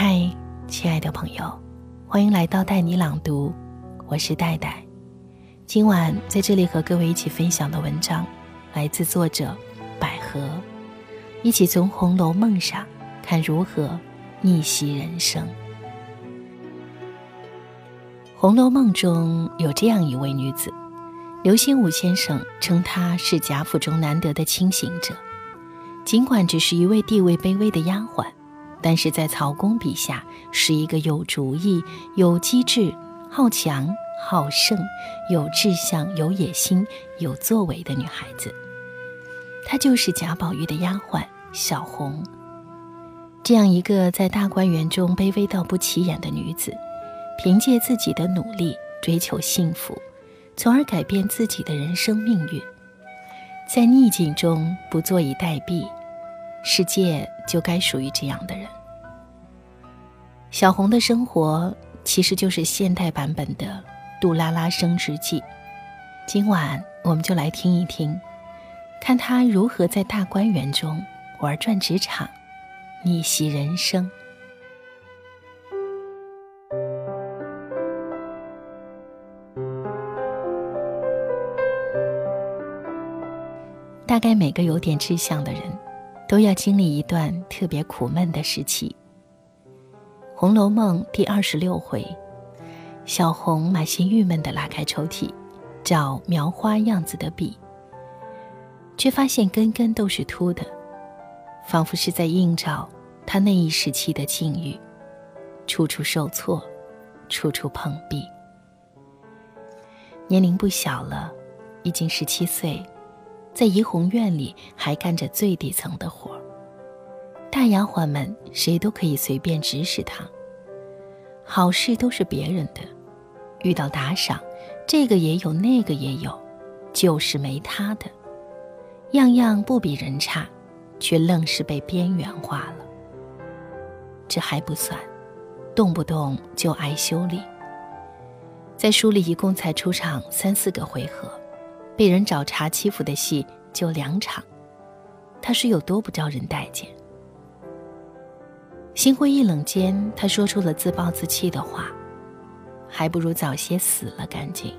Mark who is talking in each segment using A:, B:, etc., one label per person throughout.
A: 嗨，亲爱的朋友，欢迎来到带你朗读，我是戴戴。今晚在这里和各位一起分享的文章，来自作者百合，一起从《红楼梦》上看如何逆袭人生。《红楼梦》中有这样一位女子，刘心武先生称她是贾府中难得的清醒者，尽管只是一位地位卑微的丫鬟。但是在曹公笔下，是一个有主意、有机智、好强、好胜、有志向、有野心、有作为的女孩子。她就是贾宝玉的丫鬟小红。这样一个在大观园中卑微到不起眼的女子，凭借自己的努力追求幸福，从而改变自己的人生命运，在逆境中不坐以待毙。世界就该属于这样的人。小红的生活其实就是现代版本的《杜拉拉升职记》。今晚我们就来听一听，看她如何在大观园中玩转职场，逆袭人生。大概每个有点志向的人。都要经历一段特别苦闷的时期。《红楼梦》第二十六回，小红满心郁闷地拉开抽屉，找描花样子的笔，却发现根根都是秃的，仿佛是在映照她那一时期的境遇，处处受挫，处处碰壁。年龄不小了，已经十七岁。在怡红院里还干着最底层的活儿大丫鬟们谁都可以随便指使她，好事都是别人的，遇到打赏，这个也有那个也有，就是没她的，样样不比人差，却愣是被边缘化了。这还不算，动不动就挨修理。在书里一共才出场三四个回合。被人找茬欺负的戏就两场，他是有多不招人待见？心灰意冷间，他说出了自暴自弃的话：“还不如早些死了干净。”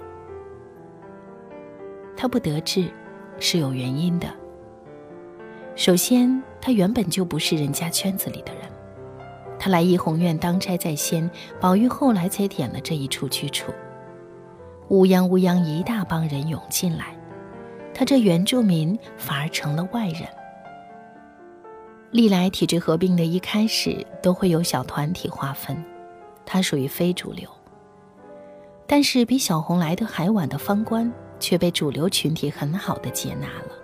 A: 他不得志，是有原因的。首先，他原本就不是人家圈子里的人，他来怡红院当差在先，宝玉后来才点了这一处去处。乌泱乌泱一大帮人涌进来，他这原住民反而成了外人。历来体制合并的一开始都会有小团体划分，他属于非主流。但是比小红来的还晚的方官却被主流群体很好的接纳了。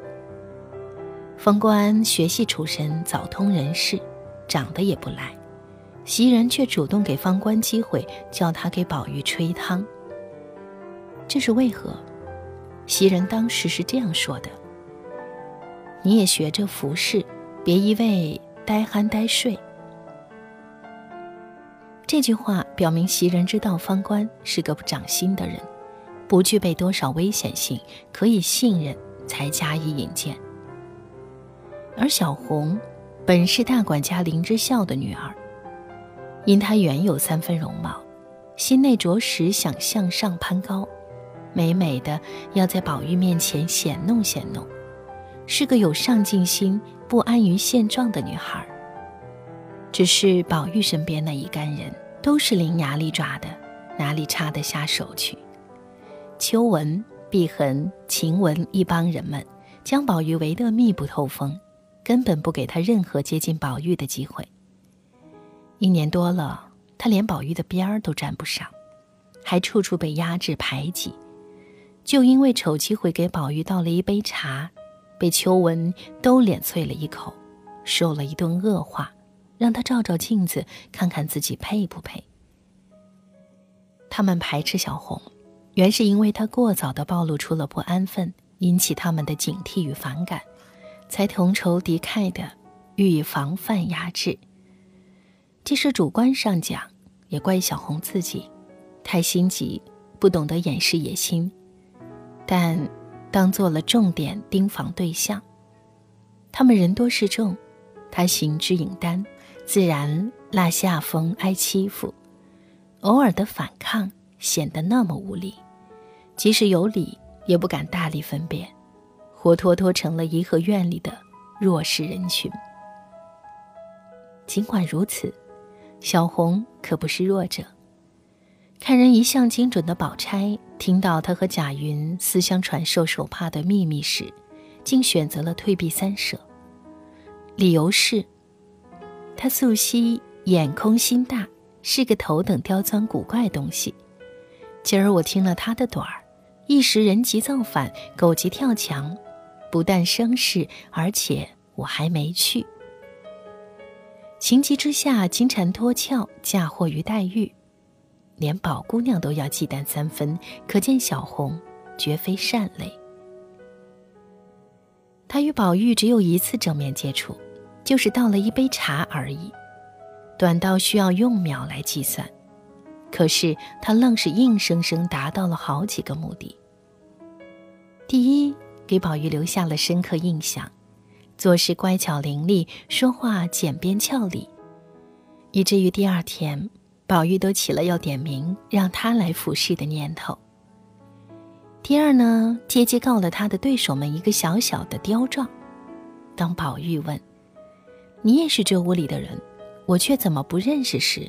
A: 方官学戏出身，早通人事，长得也不赖，袭人却主动给方官机会，叫他给宝玉吹汤。这是为何？袭人当时是这样说的：“你也学着服侍，别一味呆憨呆睡。”这句话表明袭人知道方官是个不长心的人，不具备多少危险性，可以信任，才加以引荐。而小红本是大管家林之孝的女儿，因她原有三分容貌，心内着实想向上攀高。美美的要在宝玉面前显弄显弄，是个有上进心、不安于现状的女孩。只是宝玉身边那一干人都是伶牙俐爪的，哪里插得下手去？秋纹、碧痕、晴雯一帮人们将宝玉围得密不透风，根本不给他任何接近宝玉的机会。一年多了，他连宝玉的边儿都沾不上，还处处被压制排挤。就因为丑机会给宝玉倒了一杯茶，被秋纹都脸啐了一口，受了一顿恶话，让他照照镜子，看看自己配不配。他们排斥小红，原是因为她过早的暴露出了不安分，引起他们的警惕与反感，才同仇敌忾的予以防范压制。即使主观上讲，也怪小红自己太心急，不懂得掩饰野心。但当做了重点盯防对象，他们人多势众，他行之影单，自然落下风挨欺负，偶尔的反抗显得那么无力，即使有理也不敢大力分辨，活脱脱成了颐和院里的弱势人群。尽管如此，小红可不是弱者。看人一向精准的宝钗，听到他和贾云私相传授手帕的秘密时，竟选择了退避三舍。理由是，他素汐眼空心大，是个头等刁钻古怪东西。今儿我听了他的短儿，一时人急造反，狗急跳墙，不但生事，而且我还没去。情急之下，金蝉脱壳，嫁祸于黛玉。连宝姑娘都要忌惮三分，可见小红绝非善类。她与宝玉只有一次正面接触，就是倒了一杯茶而已，短到需要用秒来计算。可是她愣是硬生生达到了好几个目的。第一，给宝玉留下了深刻印象，做事乖巧伶俐，说话简便俏丽，以至于第二天。宝玉都起了要点名让他来服侍的念头。第二呢，阶阶告了他的对手们一个小小的刁状。当宝玉问：“你也是这屋里的人，我却怎么不认识？”时，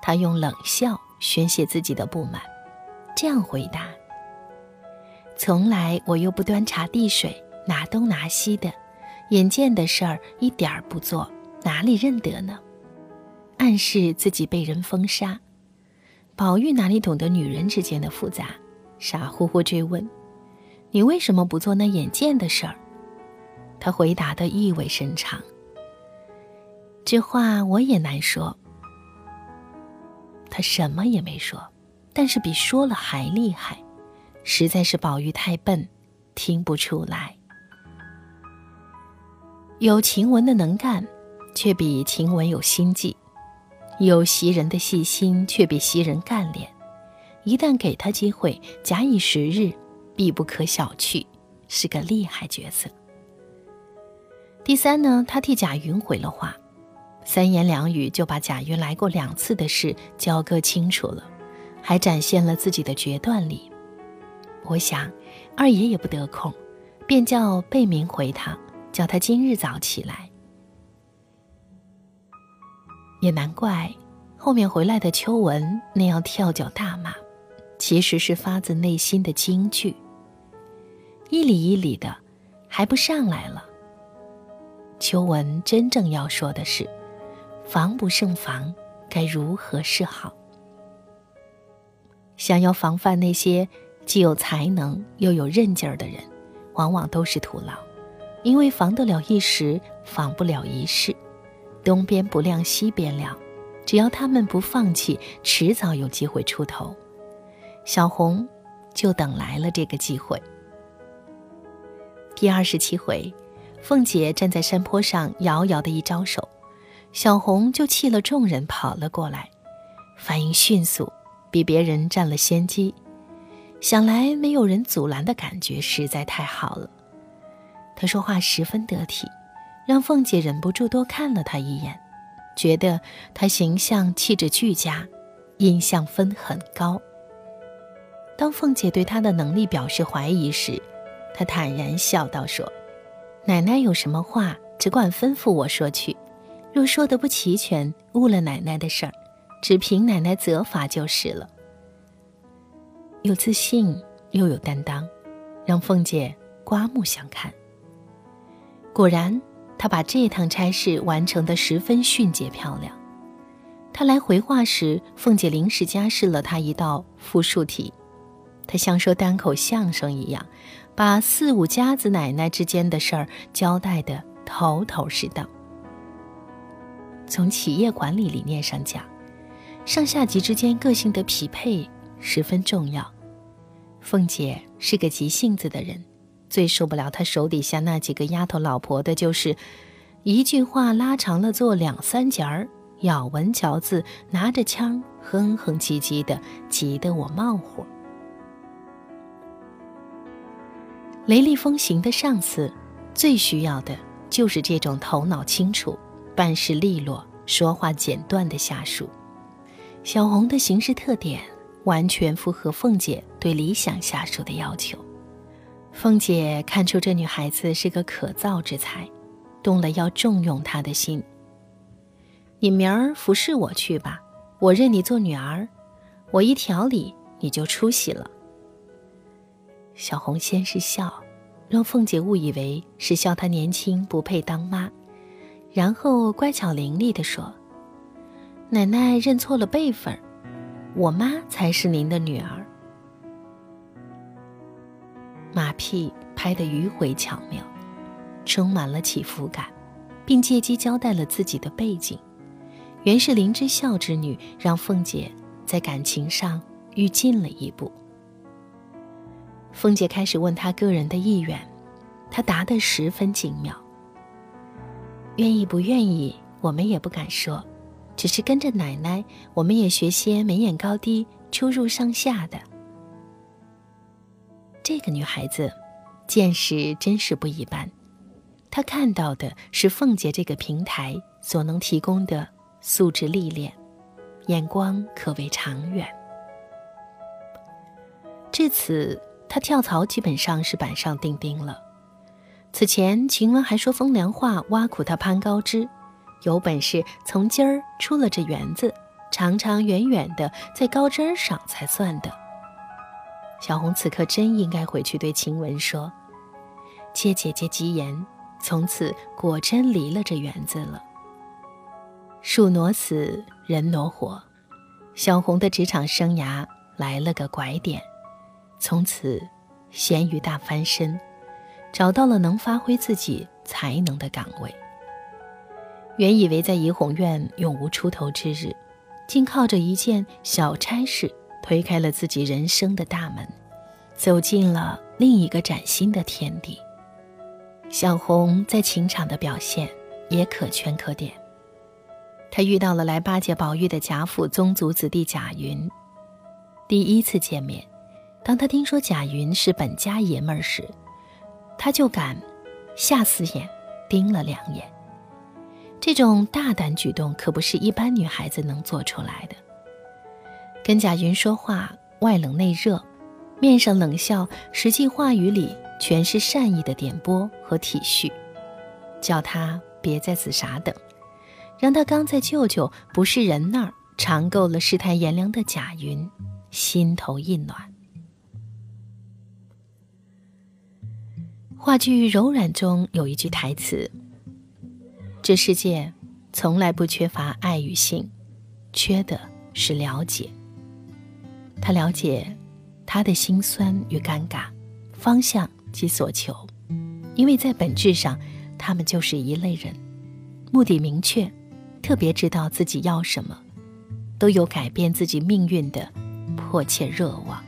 A: 他用冷笑宣泄自己的不满，这样回答：“从来我又不端茶递水，拿东拿西的，眼见的事儿一点儿不做，哪里认得呢？”暗示自己被人封杀，宝玉哪里懂得女人之间的复杂，傻乎乎追问：“你为什么不做那眼见的事儿？”他回答的意味深长。这话我也难说。他什么也没说，但是比说了还厉害，实在是宝玉太笨，听不出来。有晴雯的能干，却比晴雯有心计。有袭人的细心，却比袭人干练。一旦给他机会，假以时日，必不可小觑，是个厉害角色。第三呢，他替贾云回了话，三言两语就把贾云来过两次的事交割清楚了，还展现了自己的决断力。我想，二爷也不得空，便叫贝明回他，叫他今日早起来。也难怪，后面回来的秋文那样跳脚大骂，其实是发自内心的惊惧。一里一里的，还不上来了。秋文真正要说的是，防不胜防，该如何是好？想要防范那些既有才能又有韧劲儿的人，往往都是徒劳，因为防得了一时，防不了一世。东边不亮西边亮，只要他们不放弃，迟早有机会出头。小红就等来了这个机会。第二十七回，凤姐站在山坡上，遥遥的一招手，小红就弃了众人跑了过来，反应迅速，比别人占了先机。想来没有人阻拦的感觉实在太好了。她说话十分得体。让凤姐忍不住多看了他一眼，觉得他形象气质俱佳，印象分很高。当凤姐对他的能力表示怀疑时，他坦然笑道：“说，奶奶有什么话，只管吩咐我说去。若说的不齐全，误了奶奶的事儿，只凭奶奶责罚就是了。”有自信又有担当，让凤姐刮目相看。果然。他把这趟差事完成的十分迅捷漂亮。他来回话时，凤姐临时加试了他一道复述题，他像说单口相声一样，把四五家子奶奶之间的事儿交代的头头是道。从企业管理理念上讲，上下级之间个性的匹配十分重要。凤姐是个急性子的人。最受不了他手底下那几个丫头老婆的，就是一句话拉长了做两三节儿，咬文嚼字，拿着枪哼哼唧唧的，急得我冒火。雷厉风行的上司，最需要的就是这种头脑清楚、办事利落、说话简短的下属。小红的行事特点完全符合凤姐对理想下属的要求。凤姐看出这女孩子是个可造之才，动了要重用她的心。你明儿服侍我去吧，我认你做女儿，我一调理你就出息了。小红先是笑，让凤姐误以为是笑她年轻不配当妈，然后乖巧伶俐地说：“奶奶认错了辈分，我妈才是您的女儿。”马屁拍得迂回巧妙，充满了起伏感，并借机交代了自己的背景。原是林之孝之女，让凤姐在感情上愈进了一步。凤姐开始问他个人的意愿，他答得十分精妙。愿意不愿意，我们也不敢说，只是跟着奶奶，我们也学些眉眼高低、出入上下的。这个女孩子，见识真是不一般。她看到的是凤姐这个平台所能提供的素质历练，眼光可谓长远。至此。他跳槽基本上是板上钉钉了。此前晴雯还说风凉话挖苦他攀高枝，有本事从今儿出了这园子，长长远远的在高枝上才算的。小红此刻真应该回去对晴雯说：“借姐姐吉言，从此果真离了这园子了。”树挪死，人挪活，小红的职场生涯来了个拐点。从此，咸鱼大翻身，找到了能发挥自己才能的岗位。原以为在怡红院永无出头之日，竟靠着一件小差事推开了自己人生的大门，走进了另一个崭新的天地。小红在情场的表现也可圈可点。她遇到了来巴结宝玉的贾府宗族子弟贾云，第一次见面。当他听说贾云是本家爷们儿时，他就敢下死眼盯了两眼。这种大胆举动可不是一般女孩子能做出来的。跟贾云说话，外冷内热，面上冷笑，实际话语里全是善意的点拨和体恤，叫他别在此傻等，让他刚在舅舅不是人那儿尝够了世态炎凉的贾云，心头一暖。话剧《柔软》中有一句台词：“这世界从来不缺乏爱与性，缺的是了解。”他了解他的心酸与尴尬，方向及所求，因为在本质上，他们就是一类人，目的明确，特别知道自己要什么，都有改变自己命运的迫切热望。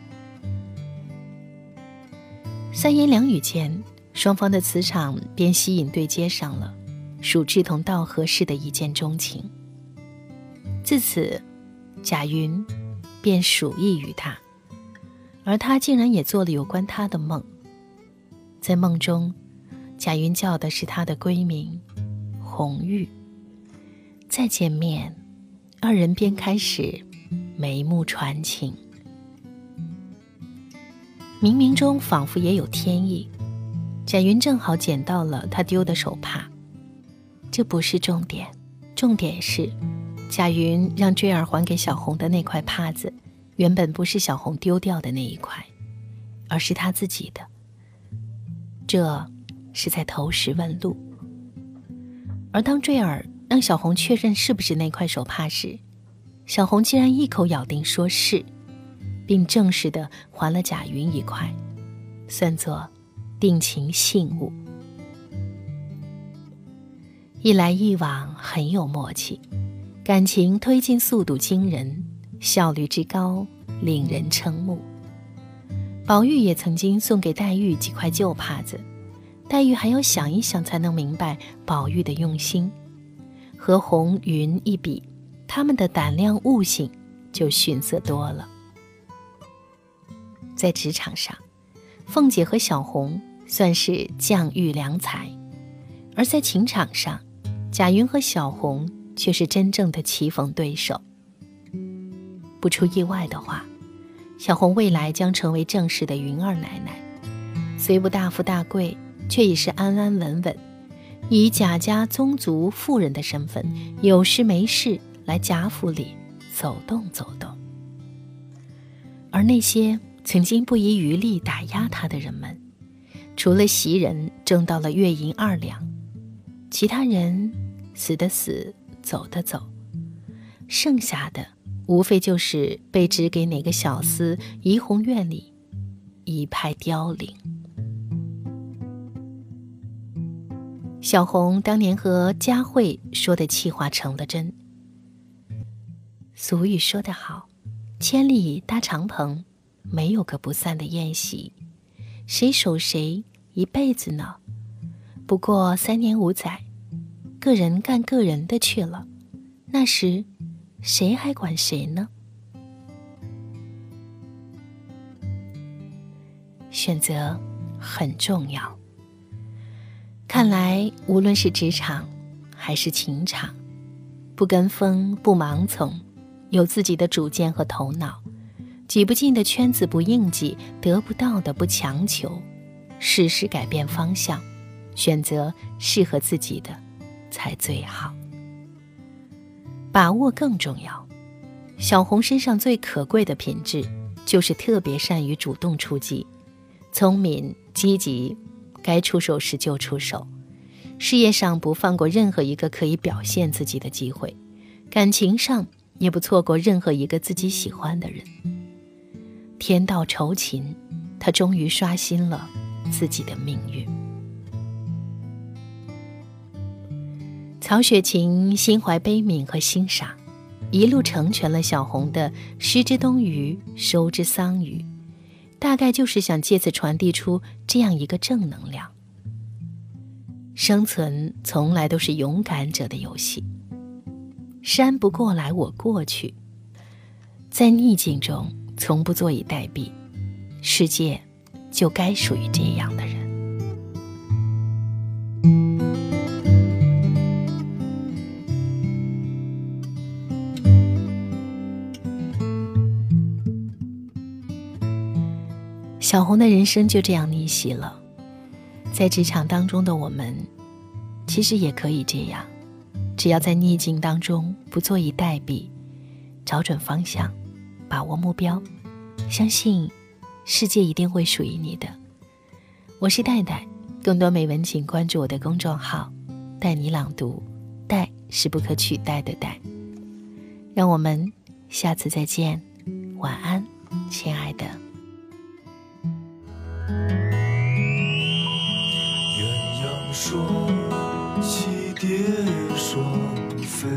A: 三言两语间。双方的磁场便吸引对接上了，属志同道合式的一见钟情。自此，贾云便属意于他，而他竟然也做了有关他的梦。在梦中，贾云叫的是他的闺名红玉。再见面，二人便开始眉目传情。冥冥中仿佛也有天意。贾云正好捡到了他丢的手帕，这不是重点，重点是，贾云让坠儿还给小红的那块帕子，原本不是小红丢掉的那一块，而是他自己的。这是在投石问路。而当坠儿让小红确认是不是那块手帕时，小红竟然一口咬定说是，并正式的还了贾云一块，算作。定情信物，一来一往很有默契，感情推进速度惊人，效率之高令人瞠目。宝玉也曾经送给黛玉几块旧帕子，黛玉还要想一想才能明白宝玉的用心。和红云一比，他们的胆量悟性就逊色多了。在职场上，凤姐和小红。算是将遇良才，而在情场上，贾云和小红却是真正的棋逢对手。不出意外的话，小红未来将成为正式的云儿奶奶，虽不大富大贵，却已是安安稳稳，以贾家宗族妇人的身份，有事没事来贾府里走动走动。而那些曾经不遗余力打压她的人们，除了袭人挣到了月银二两，其他人死的死，走的走，剩下的无非就是被指给哪个小厮怡红院里一派凋零。小红当年和佳慧说的气话成了真。俗语说得好。千里搭长棚，没有个不散的宴席，谁守谁一辈子呢？不过三年五载，个人干个人的去了，那时谁还管谁呢？选择很重要。看来无论是职场还是情场，不跟风，不盲从。有自己的主见和头脑，挤不进的圈子不应挤，得不到的不强求，适时改变方向，选择适合自己的才最好。把握更重要。小红身上最可贵的品质，就是特别善于主动出击，聪明积极，该出手时就出手，事业上不放过任何一个可以表现自己的机会，感情上。也不错过任何一个自己喜欢的人。天道酬勤，他终于刷新了自己的命运。曹雪芹心怀悲悯和欣赏，一路成全了小红的“失之东隅，收之桑榆”，大概就是想借此传递出这样一个正能量：生存从来都是勇敢者的游戏。山不过来，我过去。在逆境中，从不坐以待毙。世界就该属于这样的小红的人生就这样逆袭了。在职场当中的我们，其实也可以这样。只要在逆境当中不坐以待毙，找准方向，把握目标，相信世界一定会属于你的。我是戴戴，更多美文请关注我的公众号“带你朗读”，戴是不可取代的戴。让我们下次再见，晚安，亲爱的。
B: 鸳鸯双栖蝶。双飞，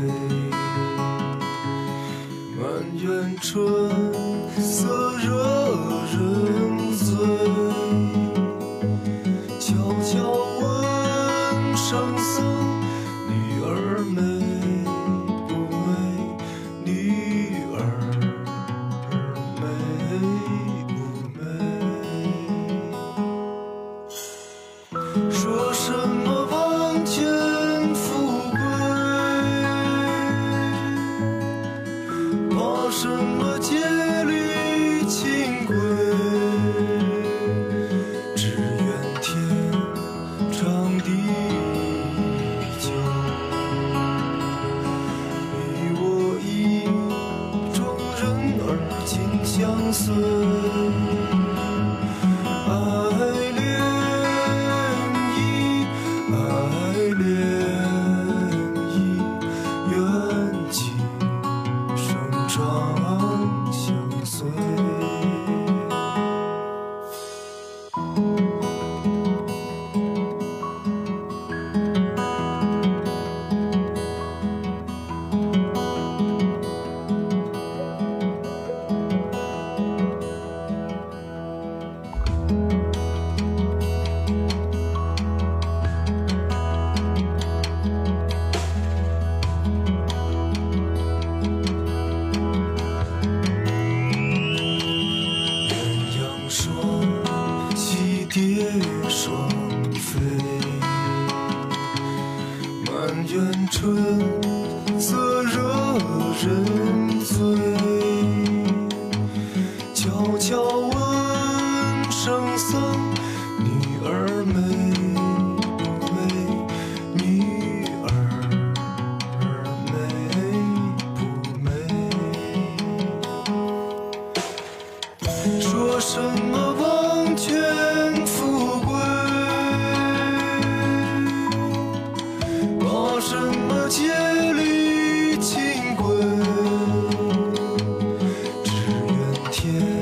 B: 满园春色蝶双飞。满园春色惹人 kiss